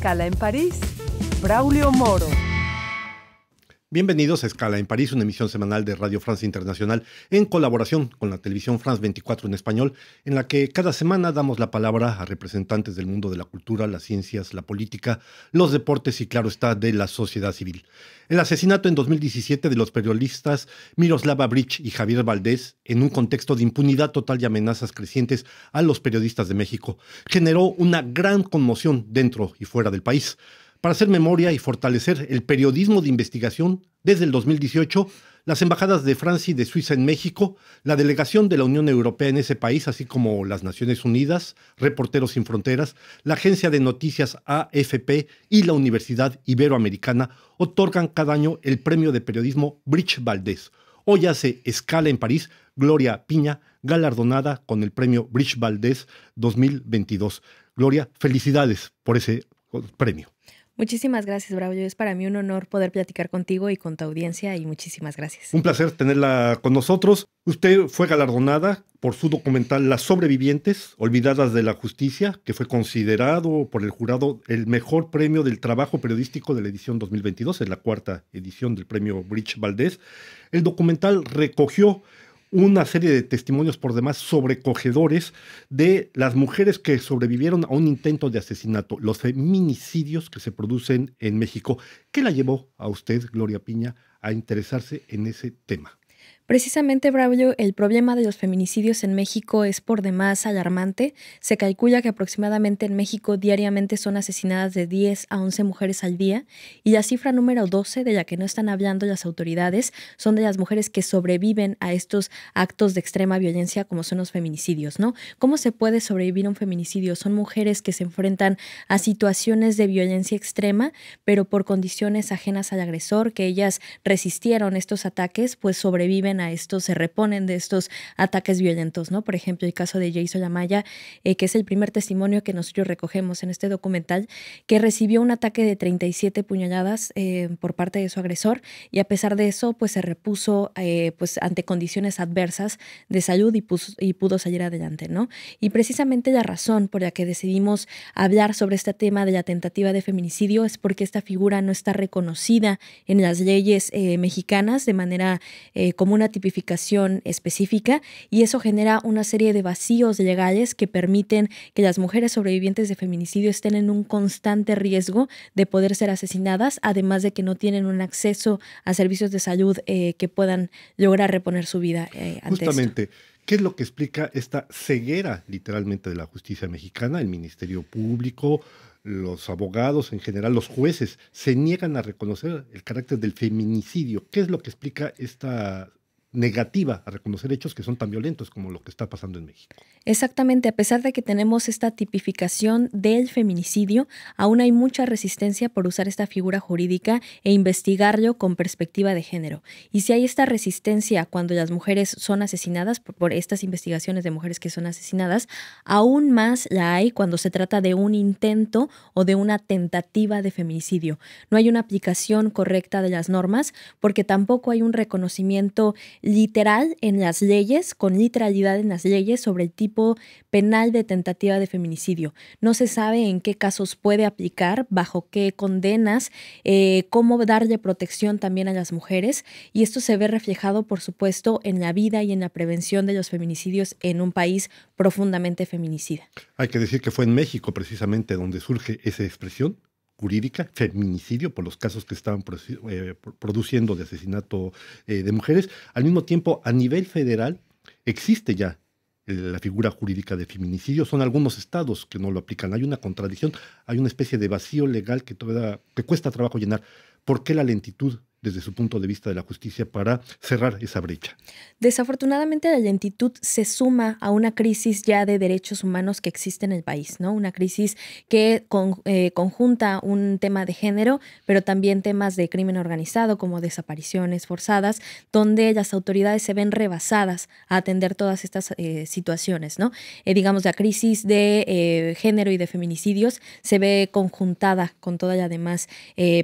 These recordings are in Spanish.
Escala en París, Braulio Moro. Bienvenidos a Escala en París, una emisión semanal de Radio France Internacional en colaboración con la televisión France 24 en español, en la que cada semana damos la palabra a representantes del mundo de la cultura, las ciencias, la política, los deportes y, claro está, de la sociedad civil. El asesinato en 2017 de los periodistas Miroslava Bridge y Javier Valdés, en un contexto de impunidad total y amenazas crecientes a los periodistas de México, generó una gran conmoción dentro y fuera del país para hacer memoria y fortalecer el periodismo de investigación desde el 2018, las embajadas de Francia y de Suiza en México, la delegación de la Unión Europea en ese país, así como las Naciones Unidas, Reporteros Sin Fronteras, la agencia de noticias AFP y la Universidad Iberoamericana otorgan cada año el premio de periodismo Bridge Valdés. Hoy hace escala en París Gloria Piña, galardonada con el premio Bridge Valdés 2022. Gloria, felicidades por ese premio. Muchísimas gracias, Braulio. Es para mí un honor poder platicar contigo y con tu audiencia y muchísimas gracias. Un placer tenerla con nosotros. Usted fue galardonada por su documental Las sobrevivientes, olvidadas de la justicia, que fue considerado por el jurado el mejor premio del trabajo periodístico de la edición 2022, es la cuarta edición del premio Bridge Valdés. El documental recogió una serie de testimonios por demás sobrecogedores de las mujeres que sobrevivieron a un intento de asesinato, los feminicidios que se producen en México. ¿Qué la llevó a usted, Gloria Piña, a interesarse en ese tema? Precisamente, Braulio, el problema de los feminicidios en México es por demás alarmante. Se calcula que aproximadamente en México diariamente son asesinadas de 10 a 11 mujeres al día y la cifra número 12 de la que no están hablando las autoridades son de las mujeres que sobreviven a estos actos de extrema violencia como son los feminicidios, ¿no? ¿Cómo se puede sobrevivir a un feminicidio? Son mujeres que se enfrentan a situaciones de violencia extrema, pero por condiciones ajenas al agresor, que ellas resistieron estos ataques, pues sobreviven a estos, se reponen de estos ataques violentos, ¿no? Por ejemplo, el caso de Jason Lamaya, eh, que es el primer testimonio que nosotros recogemos en este documental, que recibió un ataque de 37 puñaladas eh, por parte de su agresor y a pesar de eso, pues se repuso eh, pues ante condiciones adversas de salud y, y pudo salir adelante, ¿no? Y precisamente la razón por la que decidimos hablar sobre este tema de la tentativa de feminicidio es porque esta figura no está reconocida en las leyes mexicanas de manera común tipificación específica y eso genera una serie de vacíos legales que permiten que las mujeres sobrevivientes de feminicidio estén en un constante riesgo de poder ser asesinadas, además de que no tienen un acceso a servicios de salud eh, que puedan lograr reponer su vida. Eh, Justamente. ¿Qué es lo que explica esta ceguera literalmente de la justicia mexicana? El Ministerio Público, los abogados en general, los jueces, se niegan a reconocer el carácter del feminicidio. ¿Qué es lo que explica esta negativa a reconocer hechos que son tan violentos como lo que está pasando en México. Exactamente, a pesar de que tenemos esta tipificación del feminicidio, aún hay mucha resistencia por usar esta figura jurídica e investigarlo con perspectiva de género. Y si hay esta resistencia cuando las mujeres son asesinadas, por, estas investigaciones de mujeres que son asesinadas, aún más la hay cuando se trata de un intento o de una tentativa de feminicidio. No hay una aplicación correcta de las normas porque tampoco hay un reconocimiento literal en las leyes, con literalidad en las leyes sobre el tipo penal de tentativa de feminicidio. No se sabe en qué casos puede aplicar, bajo qué condenas, eh, cómo darle protección también a las mujeres y esto se ve reflejado, por supuesto, en la vida y en la prevención de los feminicidios en un país profundamente feminicida. Hay que decir que fue en México precisamente donde surge esa expresión jurídica, feminicidio, por los casos que estaban eh, produciendo de asesinato eh, de mujeres. Al mismo tiempo, a nivel federal, existe ya la figura jurídica de feminicidio. Son algunos estados que no lo aplican. Hay una contradicción, hay una especie de vacío legal que, todavía, que cuesta trabajo llenar. ¿Por qué la lentitud desde su punto de vista de la justicia para cerrar esa brecha. Desafortunadamente la lentitud se suma a una crisis ya de derechos humanos que existe en el país, ¿no? Una crisis que eh, conjunta un tema de género, pero también temas de crimen organizado como desapariciones forzadas, donde las autoridades se ven rebasadas a atender todas estas eh, situaciones, ¿no? Eh, digamos, la crisis de género y de feminicidios se ve conjuntada con toda la demás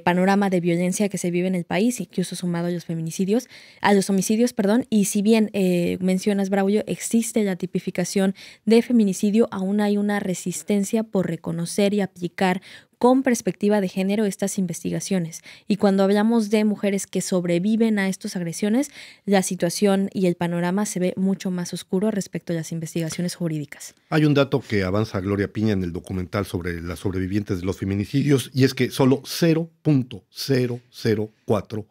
panorama de violencia que se vive en el país y incluso sumado a los feminicidios, a los homicidios, perdón, y si bien eh, mencionas, Braulio, existe la tipificación de feminicidio, aún hay una resistencia por reconocer y aplicar con perspectiva de género estas investigaciones. Y cuando hablamos de mujeres que sobreviven a estas agresiones, la situación y el panorama se ve mucho más oscuro respecto a las investigaciones jurídicas. Hay un dato que avanza Gloria Piña en el documental sobre las sobrevivientes de los feminicidios y es que solo 0.004%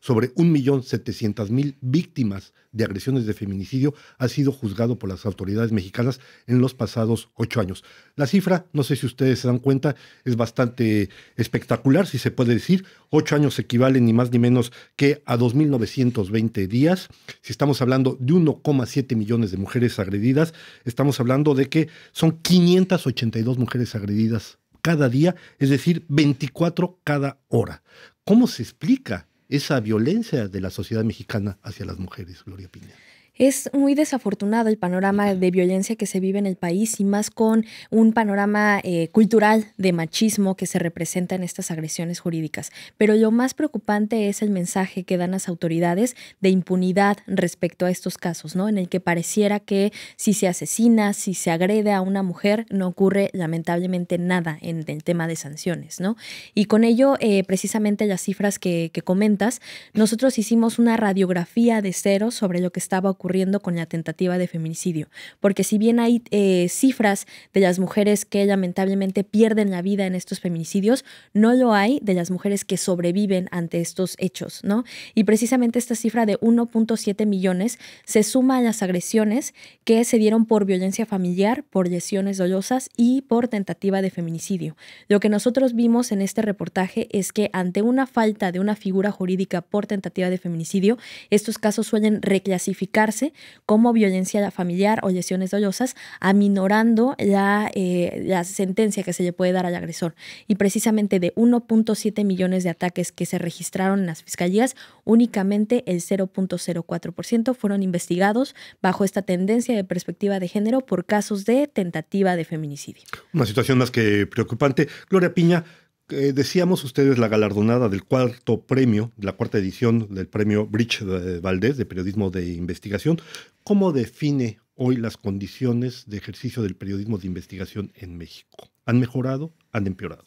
sobre 1.700.000 víctimas de agresiones de feminicidio ha sido juzgado por las autoridades mexicanas en los pasados ocho años. La cifra, no sé si ustedes se dan cuenta, es bastante espectacular, si se puede decir. Ocho años equivalen ni más ni menos que a 2.920 días. Si estamos hablando de 1,7 millones de mujeres agredidas, estamos hablando de que son 582 mujeres agredidas cada día, es decir, 24 cada hora. ¿Cómo se explica esa violencia de la sociedad mexicana hacia las mujeres, Gloria Piña. Es muy desafortunado el panorama de violencia que se vive en el país y más con un panorama eh, cultural de machismo que se representa en estas agresiones jurídicas. Pero lo más preocupante es el mensaje que dan las autoridades de impunidad respecto a estos casos, ¿no? En el que pareciera que si se asesina, si se agrede a una mujer, no ocurre lamentablemente nada en el tema de sanciones, ¿no? Y con ello, eh, precisamente las cifras que, que comentas, nosotros hicimos una radiografía de cero sobre lo que estaba ocurriendo con la tentativa de feminicidio. Porque si bien hay eh, cifras de las mujeres que lamentablemente pierden la vida en estos feminicidios, no lo hay de las mujeres que sobreviven ante estos hechos, ¿no? Y precisamente esta cifra de 1.7 millones se suma a las agresiones que se dieron por violencia familiar, por lesiones dolosas y por tentativa de feminicidio. Lo que nosotros vimos en este reportaje es que ante una falta de una figura jurídica por tentativa de feminicidio, estos casos suelen reclasificarse como violencia familiar o lesiones dolosas, aminorando la, eh, la sentencia que se le puede dar al agresor. Y precisamente de 1.7 millones de ataques que se registraron en las fiscalías, únicamente el 0.04% fueron investigados bajo esta tendencia de perspectiva de género por casos de tentativa de feminicidio. Una situación más que preocupante. Gloria Piña, eh, decíamos ustedes la galardonada del cuarto premio, la cuarta edición del premio Bridge Valdés de periodismo de investigación. ¿Cómo define hoy las condiciones de ejercicio del periodismo de investigación en México? ¿Han mejorado? ¿Han empeorado?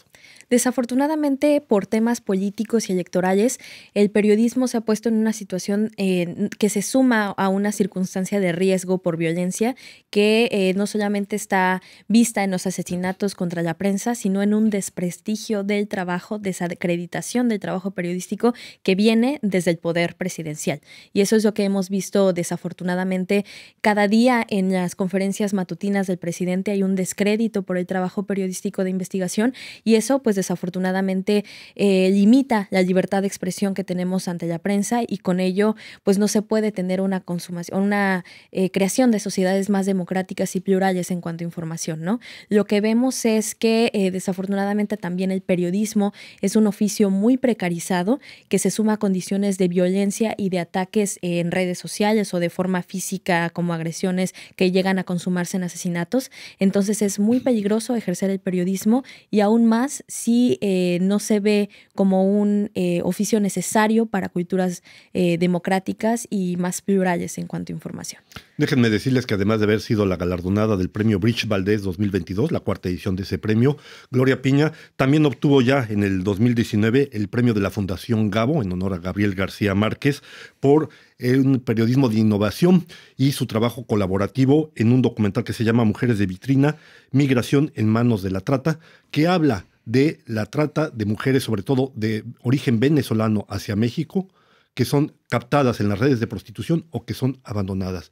Desafortunadamente, por temas políticos y electorales, el periodismo se ha puesto en una situación eh, que se suma a una circunstancia de riesgo por violencia que eh, no solamente está vista en los asesinatos contra la prensa, sino en un desprestigio del trabajo, desacreditación del trabajo periodístico que viene desde el poder presidencial. Y eso es lo que hemos visto desafortunadamente cada día en las conferencias matutinas del presidente hay un descrédito por el trabajo periodístico de investigación y eso pues desafortunadamente eh, limita la libertad de expresión que tenemos ante la prensa y con ello pues no se puede tener una consumación, una eh, creación de sociedades más democráticas y plurales en cuanto a información, ¿no? Lo que vemos es que eh, desafortunadamente también el periodismo es un oficio muy precarizado que se suma a condiciones de violencia y de ataques en redes sociales o de forma física como agresiones que llegan a consumarse en asesinatos. Entonces es muy peligroso ejercer el periodismo y aún más si eh, no se ve como un eh, oficio necesario para culturas eh, democráticas y más plurales en cuanto a información. Déjenme decirles que además de haber sido la galardonada del premio Bridge Valdés 2022, la cuarta edición de ese premio, Gloria Piña también obtuvo ya en el 2019 el premio de la Fundación Gabo en honor a Gabriel García Márquez por un periodismo de innovación y su trabajo colaborativo en un documental que se llama Mujeres de Vitrina, Migración en manos de la trata, que habla de la trata de mujeres, sobre todo de origen venezolano hacia México, que son captadas en las redes de prostitución o que son abandonadas.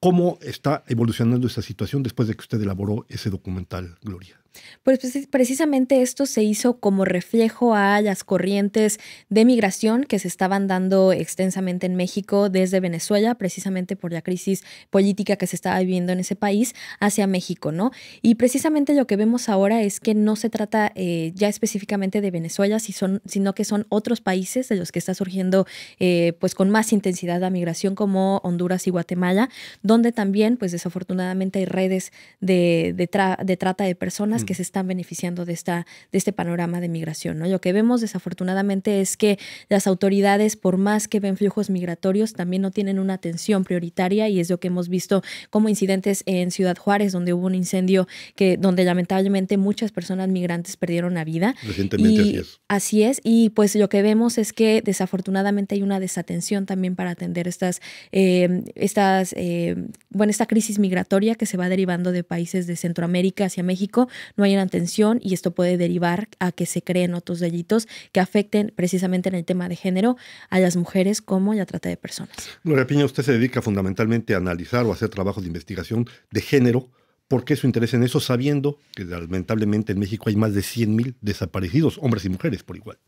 ¿Cómo está evolucionando esta situación después de que usted elaboró ese documental, Gloria? Pues precisamente esto se hizo como reflejo a las corrientes de migración que se estaban dando extensamente en México desde Venezuela, precisamente por la crisis política que se estaba viviendo en ese país, hacia México, ¿no? Y precisamente lo que vemos ahora es que no se trata eh, ya específicamente de Venezuela, sino que son otros países de los que está surgiendo eh, pues con más intensidad la migración como Honduras y Guatemala, donde también pues desafortunadamente hay redes de, de trata de personas que se están beneficiando de, esta, de este panorama de migración. ¿no? Lo que vemos desafortunadamente es que las autoridades, por más que ven flujos migratorios, también no tienen una atención prioritaria y es lo que hemos visto como incidentes en Ciudad Juárez, donde hubo un incendio que, donde lamentablemente muchas personas migrantes perdieron la vida. Recientemente así es. Así es, y pues lo que vemos es que desafortunadamente hay una desatención también para atender estas, eh, estas eh, bueno, esta crisis migratoria que se va derivando de países de Centroamérica hacia México, no hay una atención y esto puede derivar a que se creen otros delitos que afecten precisamente en el tema de género a las mujeres como la trata de personas. Gloria Piña, usted se dedica fundamentalmente a analizar o hacer trabajos de investigación de género. ¿Por qué su interés en eso, sabiendo que lamentablemente en México hay más de 100.000 desaparecidos, hombres y mujeres por igual?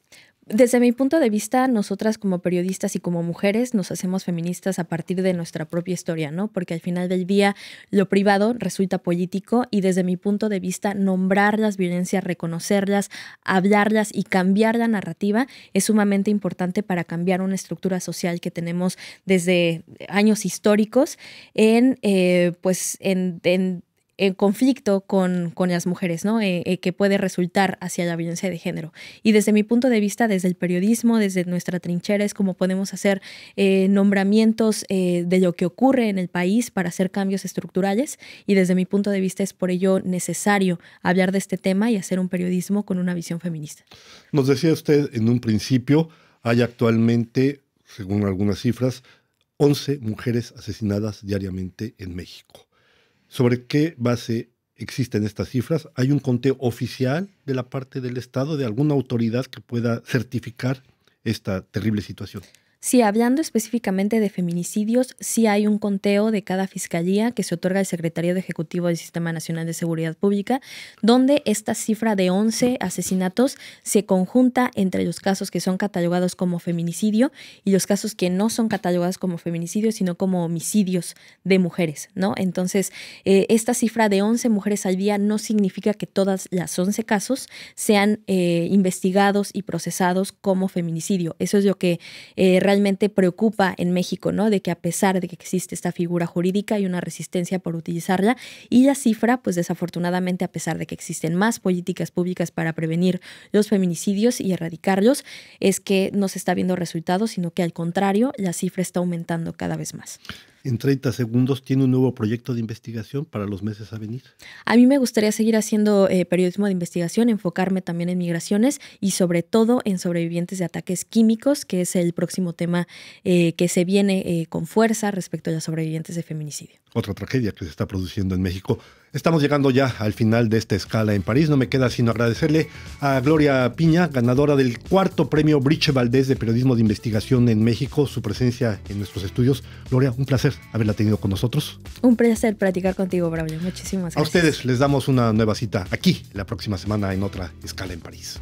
Desde mi punto de vista, nosotras como periodistas y como mujeres nos hacemos feministas a partir de nuestra propia historia, ¿no? Porque al final del día lo privado resulta político y desde mi punto de vista nombrar las violencias, reconocerlas, hablarlas y cambiar la narrativa es sumamente importante para cambiar una estructura social que tenemos desde años históricos en, eh, pues, en en conflicto con, con, las mujeres, ¿no? Eh, eh, que puede resultar hacia la violencia de género. Y desde mi punto de vista, desde el periodismo, desde nuestra trinchera, es como podemos hacer eh, nombramientos de lo que ocurre en el país para hacer cambios estructurales. Y desde mi punto de vista es por ello necesario hablar de este tema y hacer un periodismo con una visión feminista. Nos decía usted en un principio, hay actualmente, según algunas cifras, 11 mujeres asesinadas diariamente en México. ¿Sobre qué base existen estas cifras? ¿Hay un conteo oficial de la parte del Estado, de alguna autoridad que pueda certificar esta terrible situación? Sí, hablando específicamente de feminicidios, sí hay un conteo de cada fiscalía que se otorga al Secretario de Ejecutivo del Sistema Nacional de Seguridad Pública, donde esta cifra de 11 asesinatos se conjunta entre los casos que son catalogados como feminicidio y los casos que no son catalogados como feminicidio, sino como homicidios de mujeres, ¿no? Entonces, eh, esta cifra de 11 mujeres al día no significa que todas las 11 casos sean eh, investigados y procesados como feminicidio. Eso es lo que eh, realmente preocupa en México, ¿no? De que a pesar de que existe esta figura jurídica hay una resistencia por utilizarla y la cifra, pues desafortunadamente a pesar de que existen más políticas públicas para prevenir los feminicidios y erradicarlos, es que no se está viendo resultados, sino que al contrario, la cifra está aumentando cada vez más en 30 segundos, ¿tiene un nuevo proyecto de investigación para los meses a venir? A mí me gustaría seguir haciendo eh, periodismo de investigación, enfocarme también en migraciones y sobre todo en sobrevivientes de ataques químicos, que es el próximo tema eh, que se viene eh, con fuerza respecto a los sobrevivientes de feminicidio. Otra tragedia que se está produciendo en México. Estamos llegando ya al final de esta escala en París. No me queda sino agradecerle a Gloria Piña, ganadora del cuarto premio Briche Valdés de Periodismo de Investigación en México, su presencia en nuestros estudios. Gloria, un placer haberla tenido con nosotros. Un placer platicar contigo, Braulio. Muchísimas gracias. A ustedes les damos una nueva cita aquí la próxima semana en otra escala en París.